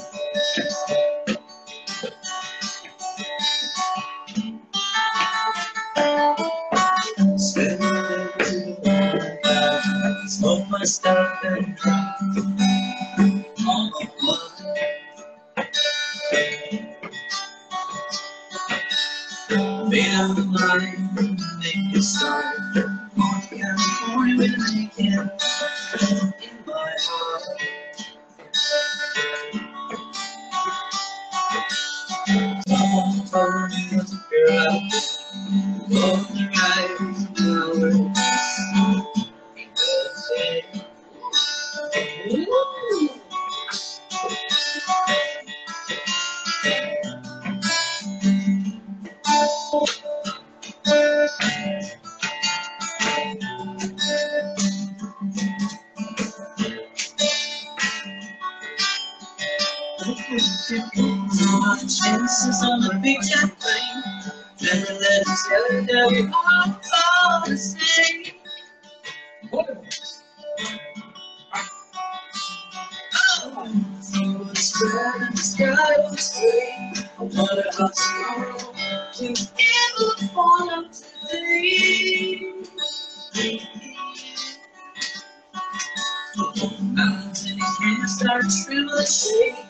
Smoke my stuff and drop all you want. Feel my more chances on the big jet plane. Then let us tell that we all the same. Oh, the sky was free. What about tomorrow? Can ever fall up today? Mountain can't start trembling.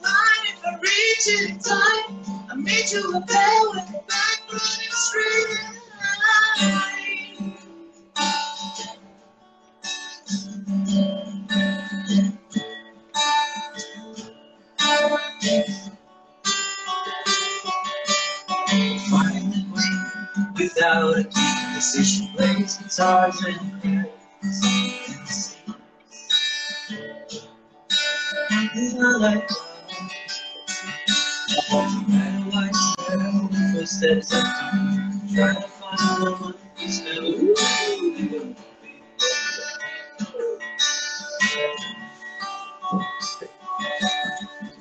line if I reach it in time. I meet you up there with the back running straight line. Find the way without a key. Decision plays guitars and pianos. And I like Red white shadow, footsteps empty. Try to find the one who's new.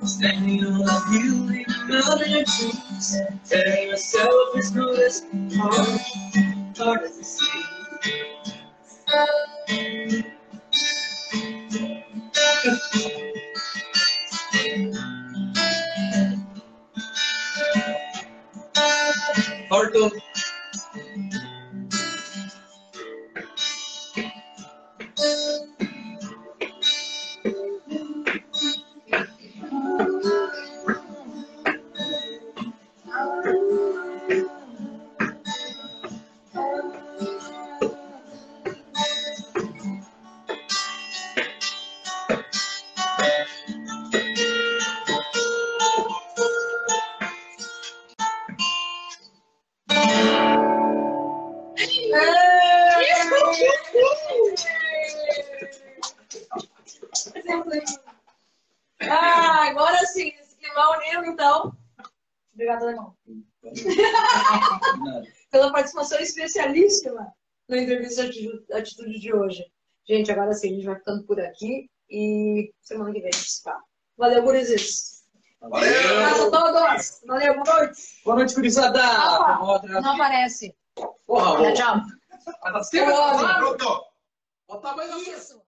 Standing on a hill in mountain trees, telling myself it's no less Gente, agora sim, a gente vai ficando por aqui e semana que vem a gente se fala. Valeu, gurizes. Valeu! Abraço a todos. Valeu, boa noite. Boa noite, gurizada. Não aparece. Porra, Tchau. Tá tá? Pronto! Mais assim. Isso.